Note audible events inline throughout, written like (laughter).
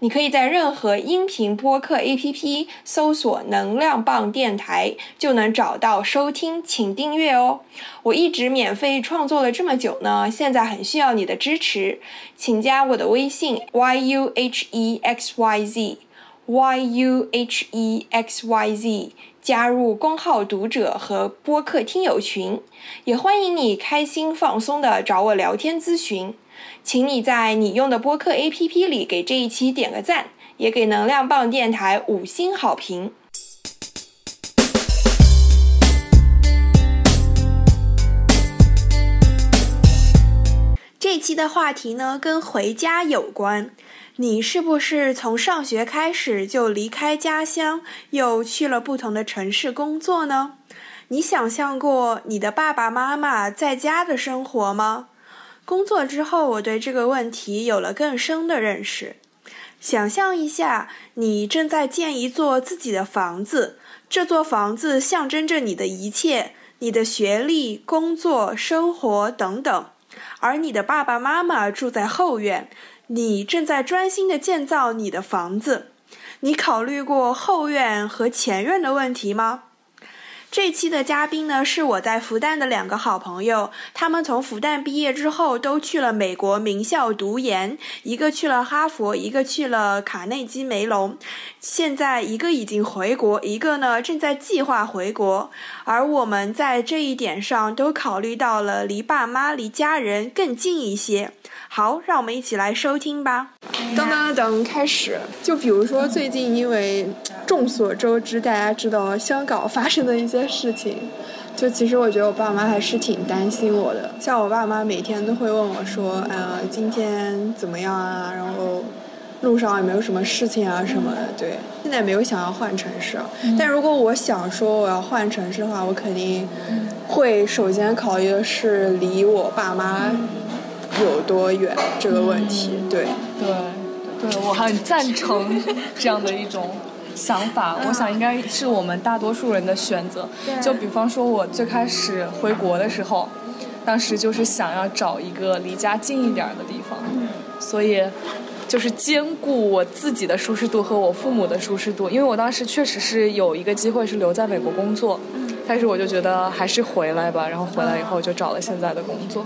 你可以在任何音频播客 APP 搜索“能量棒电台”，就能找到收听，请订阅哦。我一直免费创作了这么久呢，现在很需要你的支持，请加我的微信 yuhexyz yuhexyz，加入公号读者和播客听友群，也欢迎你开心放松的找我聊天咨询。请你在你用的播客 APP 里给这一期点个赞，也给能量棒电台五星好评。这期的话题呢，跟回家有关。你是不是从上学开始就离开家乡，又去了不同的城市工作呢？你想象过你的爸爸妈妈在家的生活吗？工作之后，我对这个问题有了更深的认识。想象一下，你正在建一座自己的房子，这座房子象征着你的一切，你的学历、工作、生活等等。而你的爸爸妈妈住在后院，你正在专心的建造你的房子。你考虑过后院和前院的问题吗？这期的嘉宾呢，是我在复旦的两个好朋友。他们从复旦毕业之后，都去了美国名校读研，一个去了哈佛，一个去了卡内基梅隆。现在一个已经回国，一个呢正在计划回国。而我们在这一点上都考虑到了离爸妈、离家人更近一些。好，让我们一起来收听吧。当当当，开始。就比如说最近，因为众所周知，大家知道香港发生的一些事情，就其实我觉得我爸妈还是挺担心我的。像我爸妈每天都会问我说：“呃，今天怎么样啊？然后路上有没有什么事情啊什么的。”对，现在没有想要换城市，但如果我想说我要换城市的话，我肯定会首先考虑的是离我爸妈。有多远这个问题？对对对，我很赞成这样的一种想法。我想应该是我们大多数人的选择。就比方说，我最开始回国的时候，当时就是想要找一个离家近一点的地方，所以就是兼顾我自己的舒适度和我父母的舒适度。因为我当时确实是有一个机会是留在美国工作，但是我就觉得还是回来吧。然后回来以后就找了现在的工作。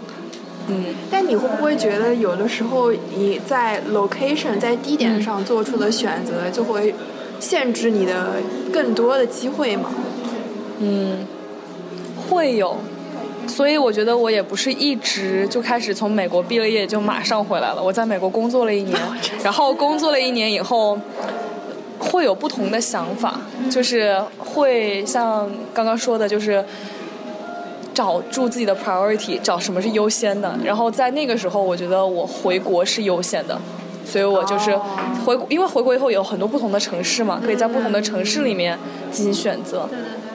嗯，但你会不会觉得有的时候你在 location 在地点上做出的选择就会限制你的更多的机会吗？嗯，会有，所以我觉得我也不是一直就开始从美国毕了业就马上回来了。我在美国工作了一年，(laughs) 然后工作了一年以后会有不同的想法，就是会像刚刚说的，就是。找住自己的 priority，找什么是优先的。然后在那个时候，我觉得我回国是优先的，所以我就是回，因为回国以后有很多不同的城市嘛，可以在不同的城市里面进行选择。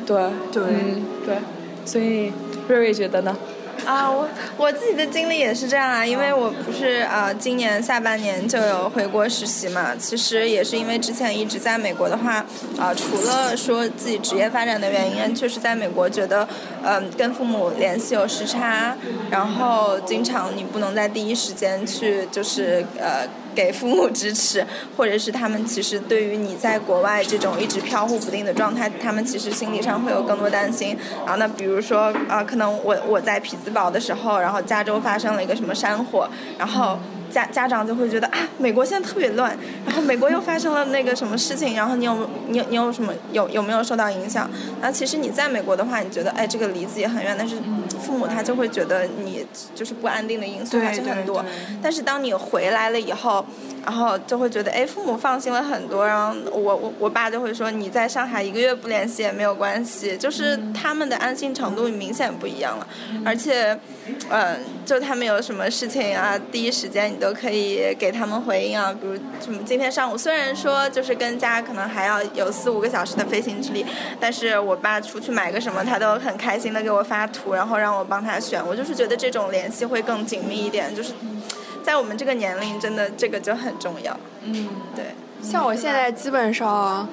对对对，对对，所以瑞瑞觉得呢？啊，我我自己的经历也是这样啊，因为我不是啊，今年下半年就有回国实习嘛。其实也是因为之前一直在美国的话，啊，除了说自己职业发展的原因，确实在美国觉得，嗯，跟父母联系有时差，然后经常你不能在第一时间去，就是呃。给父母支持，或者是他们其实对于你在国外这种一直飘忽不定的状态，他们其实心理上会有更多担心。然后那比如说啊，可能我我在匹兹堡的时候，然后加州发生了一个什么山火，然后。家家长就会觉得啊，美国现在特别乱，然后美国又发生了那个什么事情，然后你有你你有什么有有没有受到影响？然后其实你在美国的话，你觉得哎，这个离自己很远，但是父母他就会觉得你就是不安定的因素还是很多。但是当你回来了以后，然后就会觉得哎，父母放心了很多。然后我我我爸就会说，你在上海一个月不联系也没有关系，就是他们的安心程度明显不一样了，而且。嗯，就他们有什么事情啊，第一时间你都可以给他们回应啊。比如什么今天上午，虽然说就是跟家可能还要有四五个小时的飞行距离，但是我爸出去买个什么，他都很开心的给我发图，然后让我帮他选。我就是觉得这种联系会更紧密一点，就是在我们这个年龄，真的这个就很重要。嗯，对。像我现在基本上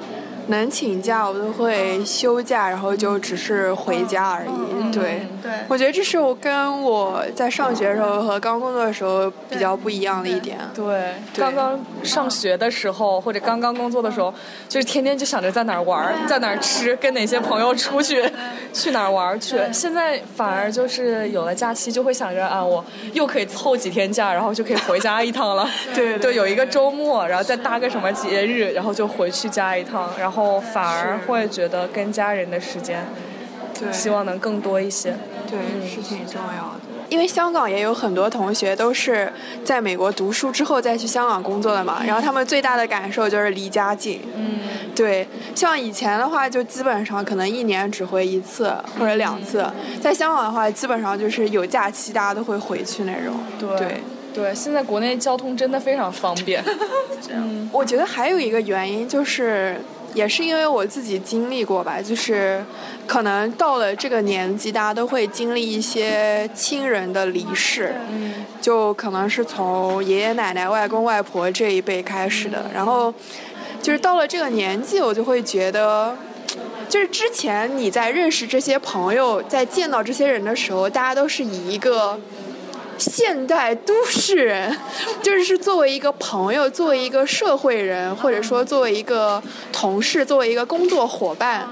能请假，我都会休假，然后就只是回家而已。对，对，我觉得这是我跟我在上学的时候和刚工作的时候比较不一样的一点。对，刚刚上学的时候或者刚刚工作的时候，就是天天就想着在哪儿玩，在哪儿吃，跟哪些朋友出去，去哪儿玩去。现在反而就是有了假期，就会想着啊，我又可以凑几天假，然后就可以回家一趟了。对。对，有一个周末，然后再搭个什么节日，然后就回去家一趟，然后反而会觉得跟家人的时间，对，希望能更多一些。对，是挺重要的。因为香港也有很多同学都是在美国读书之后再去香港工作的嘛，然后他们最大的感受就是离家近。嗯，对，像以前的话，就基本上可能一年只回一次或者两次，在香港的话，基本上就是有假期大家都会回去那种。对对，现在国内交通真的非常方便。(laughs) 嗯，我觉得还有一个原因就是。也是因为我自己经历过吧，就是可能到了这个年纪，大家都会经历一些亲人的离世，嗯，就可能是从爷爷奶奶、外公外婆这一辈开始的。然后，就是到了这个年纪，我就会觉得，就是之前你在认识这些朋友，在见到这些人的时候，大家都是以一个。现代都市人，就是作为一个朋友，作为一个社会人，或者说作为一个同事，作为一个工作伙伴，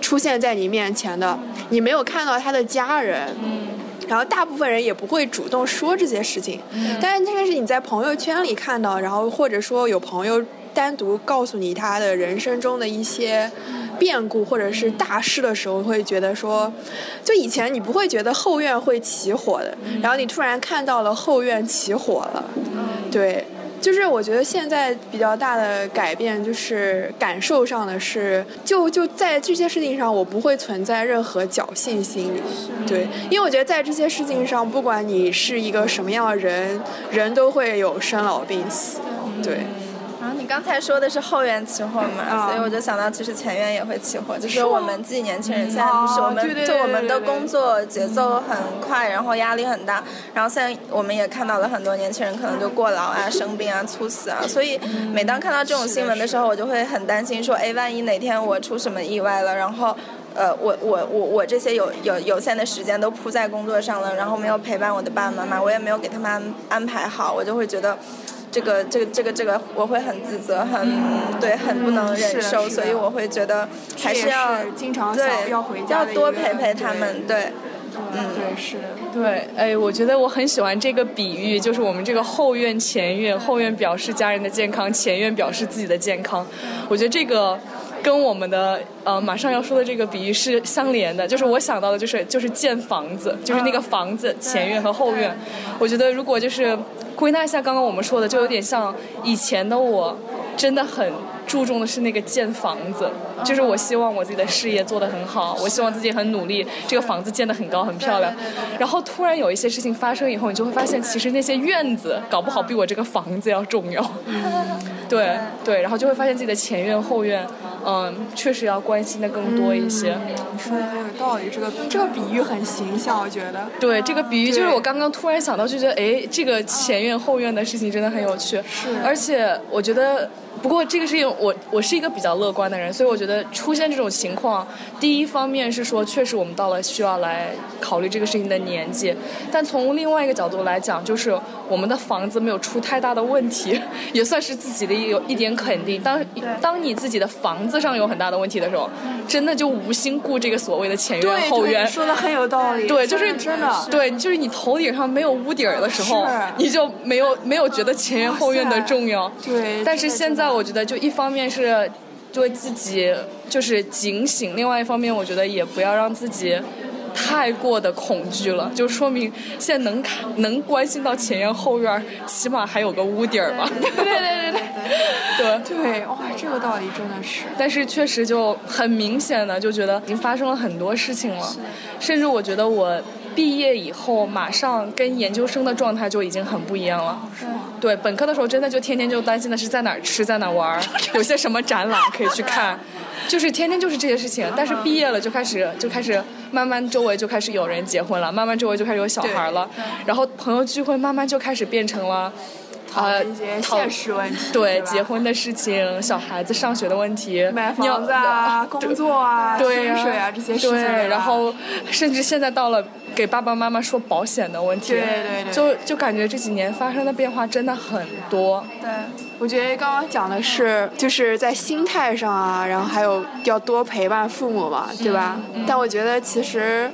出现在你面前的。你没有看到他的家人，然后大部分人也不会主动说这些事情。但是，但是你在朋友圈里看到，然后或者说有朋友单独告诉你他的人生中的一些。变故或者是大事的时候，会觉得说，就以前你不会觉得后院会起火的，然后你突然看到了后院起火了，对，就是我觉得现在比较大的改变就是感受上的是，就就在这些事情上，我不会存在任何侥幸心理，对，因为我觉得在这些事情上，不管你是一个什么样的人，人都会有生老病死，对。你刚才说的是后院起火嘛，所以我就想到其实前院也会起火，就是我们自己年轻人现在不是我们就我们的工作节奏很快，然后压力很大，然后现在我们也看到了很多年轻人可能就过劳啊、生病啊、猝死啊，所以每当看到这种新闻的时候，我就会很担心说，哎，万一哪天我出什么意外了，然后呃，我我我我这些有有有限的时间都扑在工作上了，然后没有陪伴我的爸爸妈妈，我也没有给他们安安排好，我就会觉得。这个这个这个这个我会很自责，很对，很不能忍受，所以我会觉得还是要经常对要回家要多陪陪他们，对，嗯，对是，对，哎，我觉得我很喜欢这个比喻，就是我们这个后院前院，后院表示家人的健康，前院表示自己的健康，我觉得这个。跟我们的呃马上要说的这个比喻是相连的，就是我想到的就是就是建房子，就是那个房子前院和后院。我觉得如果就是归纳一下刚刚我们说的，就有点像以前的我，真的很注重的是那个建房子，就是我希望我自己的事业做得很好，我希望自己很努力，这个房子建得很高很漂亮。然后突然有一些事情发生以后，你就会发现其实那些院子搞不好比我这个房子要重要。对对，然后就会发现自己的前院后院。嗯，确实要关心的更多一些。你说的很有道理，这个这个比喻很形象，我觉得。对，这个比喻就是我刚刚突然想到，就觉得哎，这个前院后院的事情真的很有趣。是。而且我觉得。不过这个事情，我我是一个比较乐观的人，所以我觉得出现这种情况，第一方面是说，确实我们到了需要来考虑这个事情的年纪，但从另外一个角度来讲，就是我们的房子没有出太大的问题，(laughs) 也算是自己的有一点肯定。当当你自己的房子上有很大的问题的时候，真的就无心顾这个所谓的前院后院。说的很有道理。对，就是真的。对，就是你头顶上没有屋顶的时候，你就没有没有觉得前院后院的重要。对。但是现在。我觉得就一方面是对自己就是警醒，另外一方面我觉得也不要让自己太过的恐惧了，就说明现在能看能关心到前院后院，起码还有个屋顶吧。(laughs) 对对对对对对哇，这个道理真的是。但是确实就很明显的就觉得已经发生了很多事情了，甚至我觉得我。毕业以后，马上跟研究生的状态就已经很不一样了。是吗？对，本科的时候真的就天天就担心的是在哪儿吃，在哪儿玩，(laughs) 有些什么展览可以去看。就是天天就是这些事情。但是毕业了就开始就开始慢慢周围就开始有人结婚了，慢慢周围就开始有小孩了，然后朋友聚会慢慢就开始变成了。呃，一些现实问题，对结婚的事情、(laughs) 小孩子上学的问题、买房子啊、工作啊、薪水啊这些事情，对，然后甚至现在到了给爸爸妈妈说保险的问题，对对对，就就感觉这几年发生的变化真的很多。对，我觉得刚刚讲的是就是在心态上啊，然后还有要多陪伴父母嘛，对吧？但我觉得其实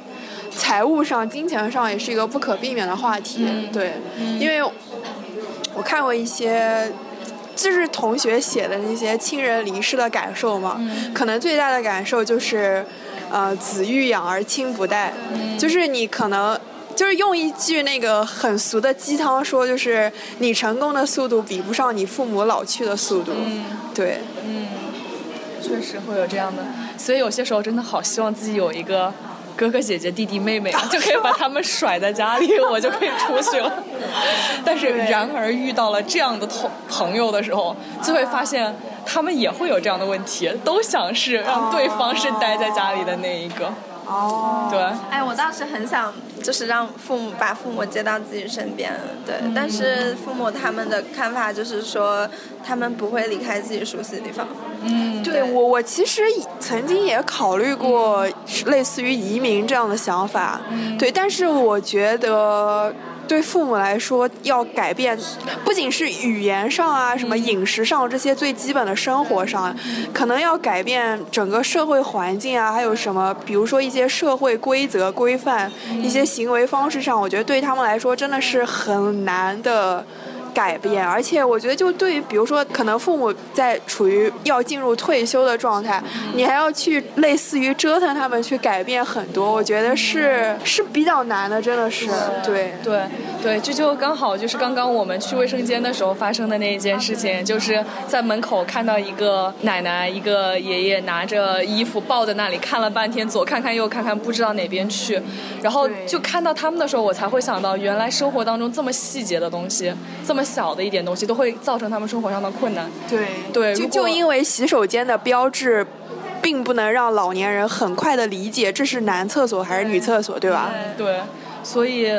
财务上、金钱上也是一个不可避免的话题，对，因为。我看过一些，就是同学写的那些亲人离世的感受嘛，可能最大的感受就是，呃，子欲养而亲不待，就是你可能就是用一句那个很俗的鸡汤说，就是你成功的速度比不上你父母老去的速度，对，嗯，确实会有这样的，所以有些时候真的好希望自己有一个。哥哥姐姐弟弟妹妹 (laughs) 就可以把他们甩在家里，(laughs) 我就可以出去了。但是然而遇到了这样的同朋友的时候，就会发现他们也会有这样的问题，都想是让对方是待在家里的那一个。哦，对。哎，我当时很想就是让父母把父母接到自己身边，对。但是父母他们的看法就是说，他们不会离开自己熟悉的地方。嗯，对我我其实曾经也考虑过类似于移民这样的想法，对。但是我觉得。对父母来说，要改变，不仅是语言上啊，什么饮食上这些最基本的生活上，可能要改变整个社会环境啊，还有什么，比如说一些社会规则规范，一些行为方式上，我觉得对他们来说真的是很难的。改变，而且我觉得，就对于比如说，可能父母在处于要进入退休的状态，你还要去类似于折腾他们去改变很多，我觉得是是比较难的，真的是。对对。对，这就刚好就是刚刚我们去卫生间的时候发生的那一件事情，就是在门口看到一个奶奶、一个爷爷拿着衣服抱在那里看了半天，左看看右看看，不知道哪边去，然后就看到他们的时候，我才会想到，原来生活当中这么细节的东西，这么。小的一点东西都会造成他们生活上的困难。对对，就就因为洗手间的标志，并不能让老年人很快的理解这是男厕所还是女厕所，对吧？对，所以。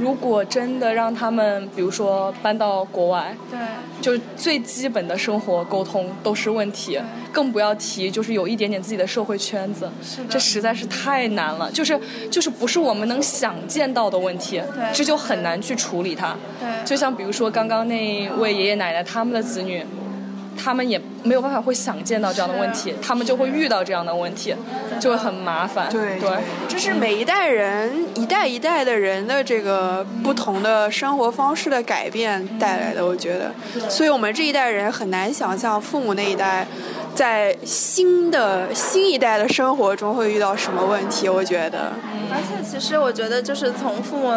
如果真的让他们，比如说搬到国外，对，就最基本的生活沟通都是问题，更不要提就是有一点点自己的社会圈子，这实在是太难了，就是就是不是我们能想见到的问题，这就很难去处理它。对，就像比如说刚刚那位爷爷奶奶他们的子女。他们也没有办法会想见到这样的问题，他们就会遇到这样的问题，就会很麻烦。对对，这是每一代人一代一代的人的这个不同的生活方式的改变带来的，我觉得。所以我们这一代人很难想象父母那一代。在新的新一代的生活中会遇到什么问题？我觉得，而且其实我觉得，就是从父母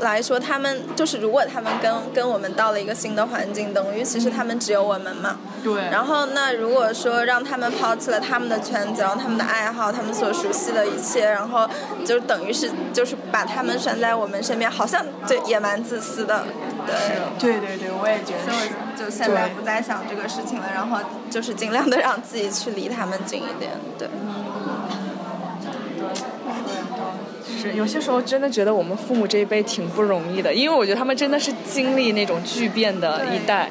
来说，他们就是如果他们跟跟我们到了一个新的环境，等于其实他们只有我们嘛。对。然后那如果说让他们抛弃了他们的圈子，然后他们的爱好，他们所熟悉的一切，然后就等于是就是把他们拴在我们身边，好像就也蛮自私的。对对对，我也觉得。所以就现在不再想这个事情了，然后就是尽量的让自己去离他们近一点，对。是有些时候真的觉得我们父母这一辈挺不容易的，因为我觉得他们真的是经历那种巨变的一代。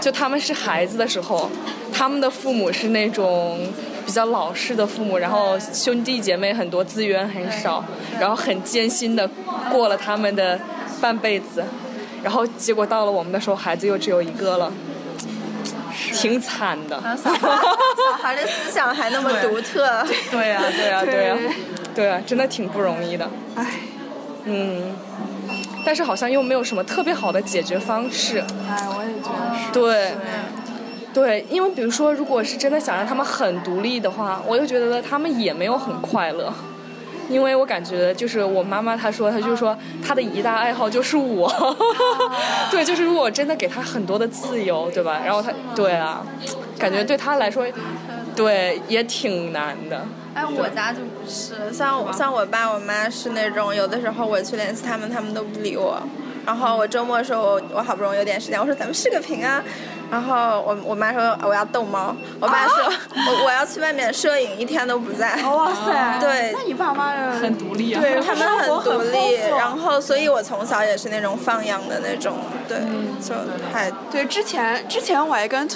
就他们是孩子的时候，他们的父母是那种比较老式的父母，然后兄弟姐妹很多，资源很少，然后很艰辛的过了他们的半辈子。然后结果到了我们的时候，孩子又只有一个了，挺惨的。小孩的思想还那么独特。对呀，对呀，对呀，对呀，真的挺不容易的。唉，嗯，但是好像又没有什么特别好的解决方式。哎，我也觉得是。对，对，因为比如说，如果是真的想让他们很独立的话，我又觉得他们也没有很快乐。因为我感觉就是我妈妈，她说她就说她的一大爱好就是我，(laughs) 对，就是如果真的给她很多的自由，对吧？然后她对啊，感觉对她来说，对也挺难的。哎，我家就不是，像像我爸我妈是那种，有的时候我去联系他们，他们都不理我。然后我周末的时候，我好不容易有点时间，我说咱们视个频啊。然后我我妈说我要逗猫，我爸说、我我要去外面摄影，一天都不在。(laughs) 哇塞，对。那你爸妈的很独立啊。对他们很独立，然后所以我从小也是那种放养的那种，对，就还对，之前之前我还跟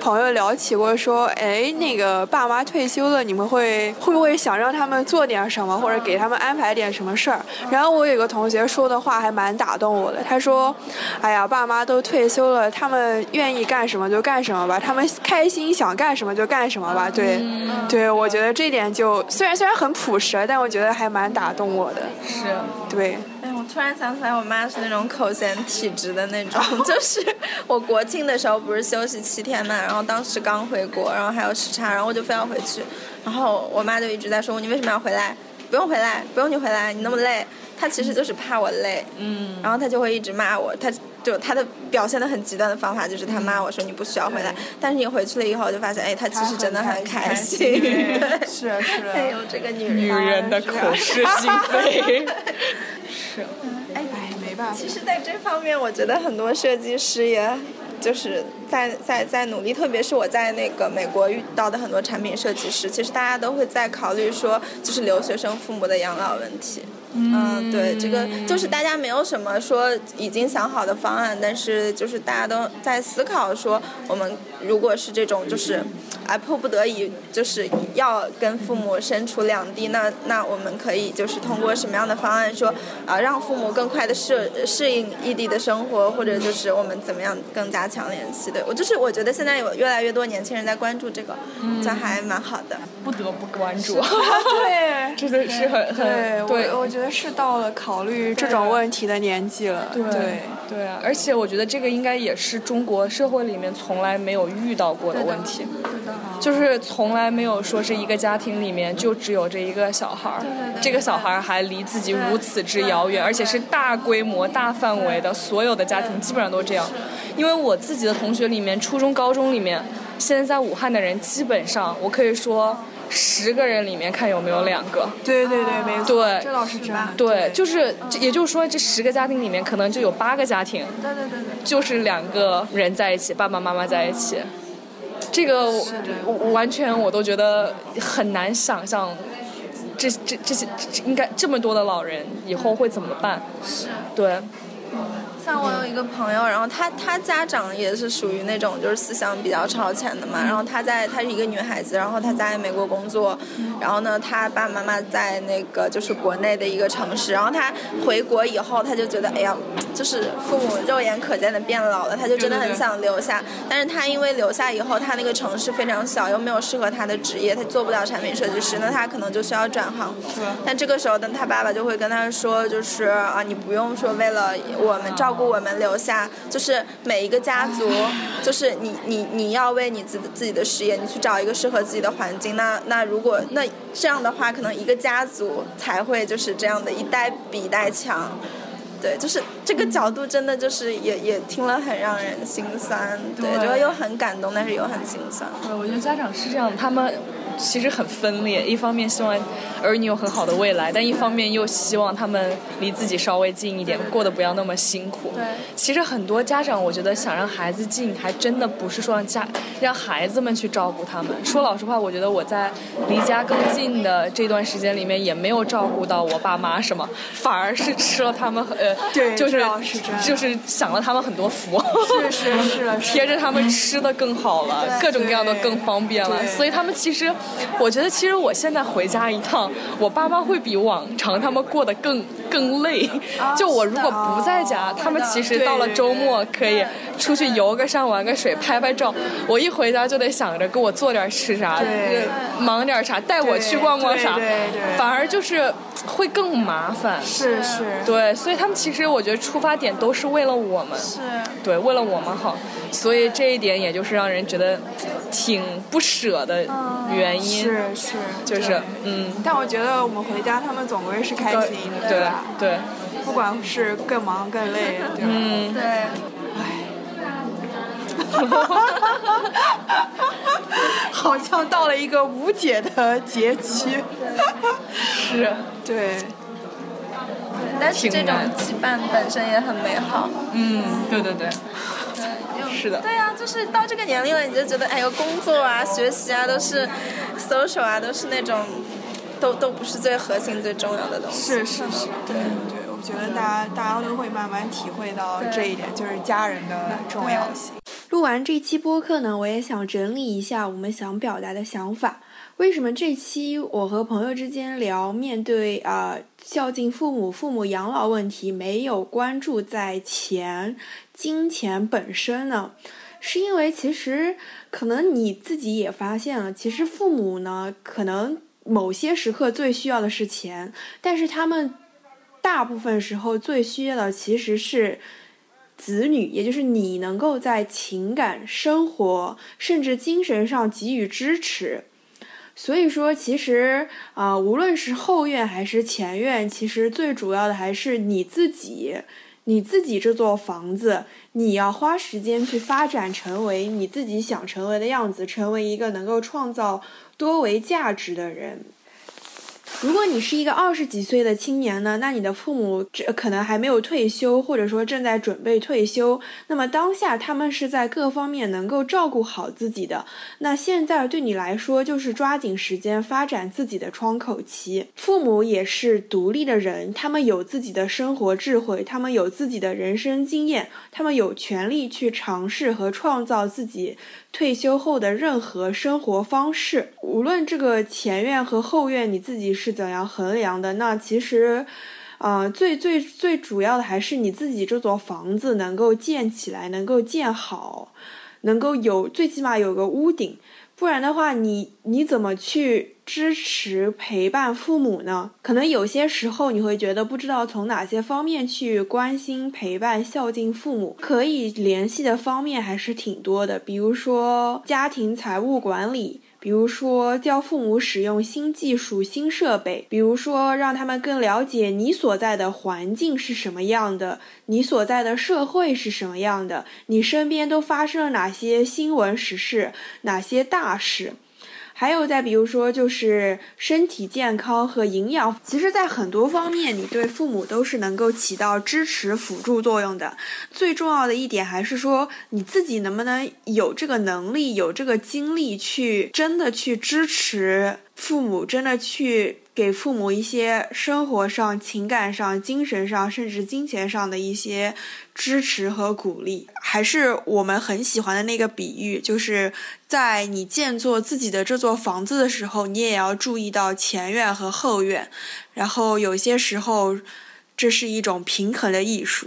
朋友聊起过，说，哎，那个爸妈退休了，你们会会不会想让他们做点什么，或者给他们安排点什么事儿？然后我有个同学说的话还蛮打动我的，他说，哎呀，爸妈都退休了，他们愿意干什么就干什么吧，他们开心想干什么就干什么吧。对，对，我觉得这点就虽然虽然很朴实，但我觉得还蛮打动我的。是，对，突然想起来，我妈是那种口嫌体直的那种，(laughs) 就是我国庆的时候不是休息七天嘛，然后当时刚回国，然后还有时差，然后我就非要回去，然后我妈就一直在说你为什么要回来？不用回来，不用你回来，你那么累。她其实就是怕我累，嗯，然后她就会一直骂我，她就他的表现的很极端的方法就是他骂我说你不需要回来，但是你回去了以后就发现，哎，他其实真的很开心，(laughs) 对，是是。哎呦，这个女人，女人的口是心非。是，哎，没办法。其实，在这方面，我觉得很多设计师也就是在在在努力，特别是我在那个美国遇到的很多产品设计师，其实大家都会在考虑说，就是留学生父母的养老问题。嗯，对，这个就是大家没有什么说已经想好的方案，但是就是大家都在思考说，我们如果是这种就是啊迫不得已就是要跟父母身处两地，那那我们可以就是通过什么样的方案说啊让父母更快的适适应异地的生活，或者就是我们怎么样更加强联系？对我就是我觉得现在有越来越多年轻人在关注这个，这还蛮好的。不得不关注。(laughs) 对，(laughs) 真的是很对，很对我我觉得是到了考虑这种问题的年纪了。对对啊，而且我觉得这个应该也是中国社会里面从来没有遇到过的问题，就是从来没有说是一个家庭里面就只有这一个小孩儿，这个小孩儿还离自己如此之遥远，而且是大规模、大范围的，所有的家庭基本上都这样。因为我自己的同学里面，初中、高中里面，现在在武汉的人，基本上我可以说。十个人里面看有没有两个，对对对，没错，对这倒是真的。对，就是，也就是说，这十个家庭里面可能就有八个家庭，对对对对，就是两个人在一起，爸爸妈妈在一起，这个我完全我都觉得很难想象，这这这些应该这么多的老人以后会怎么办？是。对，像我有一个朋友，然后他他家长也是属于那种就是思想比较超前的嘛，然后他在她是一个女孩子，然后她在美国工作，然后呢，她爸爸妈妈在那个就是国内的一个城市，然后她回国以后，她就觉得哎呀，就是父母肉眼可见的变老了，她就真的很想留下，但是她因为留下以后，她那个城市非常小，又没有适合她的职业，她做不了产品设计师，那她可能就需要转行。但这个时候呢，她爸爸就会跟她说，就是啊，你不用说为了我们照顾不我们留下，就是每一个家族，就是你你你要为你自自己的事业，你去找一个适合自己的环境。那那如果那这样的话，可能一个家族才会就是这样的一代比一代强。对，就是这个角度真的就是也也听了很让人心酸，对，对就又很感动，但是又很心酸。对，我觉得家长是这样，他们其实很分裂，一方面希望儿女有很好的未来，但一方面又希望他们离自己稍微近一点，过得不要那么辛苦。对其实很多家长，我觉得想让孩子近，还真的不是说让家让孩子们去照顾他们。说老实话，我觉得我在离家更近的这段时间里面，也没有照顾到我爸妈什么，反而是吃了他们呃，对就是是就是享了他们很多福。是是是 (laughs) 贴着他们吃的更好了，各种各样的更方便了，所以他们其实，(laughs) 我觉得其实我现在回家一趟，我爸妈会比往常他们过得更更累。就我如果不在家，他们其实到了周末可以出去游个山、玩个水、拍拍照。我一回家就得想着给我做点吃啥，忙点啥，带我去逛逛啥反而就是会更麻烦。是是，对，所以他们其实我觉得出发点都是为了我们。是。对，为了我们好，所以这一点也就是让人觉得挺不舍的原因，是是，就是嗯，但我觉得我们回家，他们总归是开心的，对吧？对，不管是更忙更累，对吧？嗯，对，(laughs) 好像到了一个无解的结局。是，(laughs) 对，但是这种羁绊本身也很美好。嗯，对对对，是的。对啊，就是到这个年龄了，你就觉得哎呦，工作啊、学习啊都是 social 啊，都是那种都都不是最核心、最重要的东西。是是是，对对，我觉得大家大家都会慢慢体会到这一点，就是家人的重要性。录完这期播客呢，我也想整理一下我们想表达的想法。为什么这期我和朋友之间聊面对啊孝敬父母、父母养老问题，没有关注在钱、金钱本身呢？是因为其实可能你自己也发现了，其实父母呢，可能某些时刻最需要的是钱，但是他们大部分时候最需要的其实是。子女，也就是你能够在情感、生活甚至精神上给予支持。所以说，其实啊，无论是后院还是前院，其实最主要的还是你自己。你自己这座房子，你要花时间去发展，成为你自己想成为的样子，成为一个能够创造多维价值的人。如果你是一个二十几岁的青年呢，那你的父母这可能还没有退休，或者说正在准备退休。那么当下他们是在各方面能够照顾好自己的。那现在对你来说就是抓紧时间发展自己的窗口期。父母也是独立的人，他们有自己的生活智慧，他们有自己的人生经验，他们有权利去尝试和创造自己。退休后的任何生活方式，无论这个前院和后院你自己是怎样衡量的，那其实，啊，最最最主要的还是你自己这座房子能够建起来，能够建好，能够有最起码有个屋顶。不然的话，你你怎么去支持陪伴父母呢？可能有些时候你会觉得不知道从哪些方面去关心、陪伴、孝敬父母。可以联系的方面还是挺多的，比如说家庭财务管理。比如说，教父母使用新技术、新设备；比如说，让他们更了解你所在的环境是什么样的，你所在的社会是什么样的，你身边都发生了哪些新闻时事，哪些大事。还有再比如说，就是身体健康和营养，其实，在很多方面，你对父母都是能够起到支持辅助作用的。最重要的一点还是说，你自己能不能有这个能力、有这个精力去真的去支持父母，真的去。给父母一些生活上、情感上、精神上，甚至金钱上的一些支持和鼓励，还是我们很喜欢的那个比喻，就是在你建造自己的这座房子的时候，你也要注意到前院和后院，然后有些时候，这是一种平衡的艺术。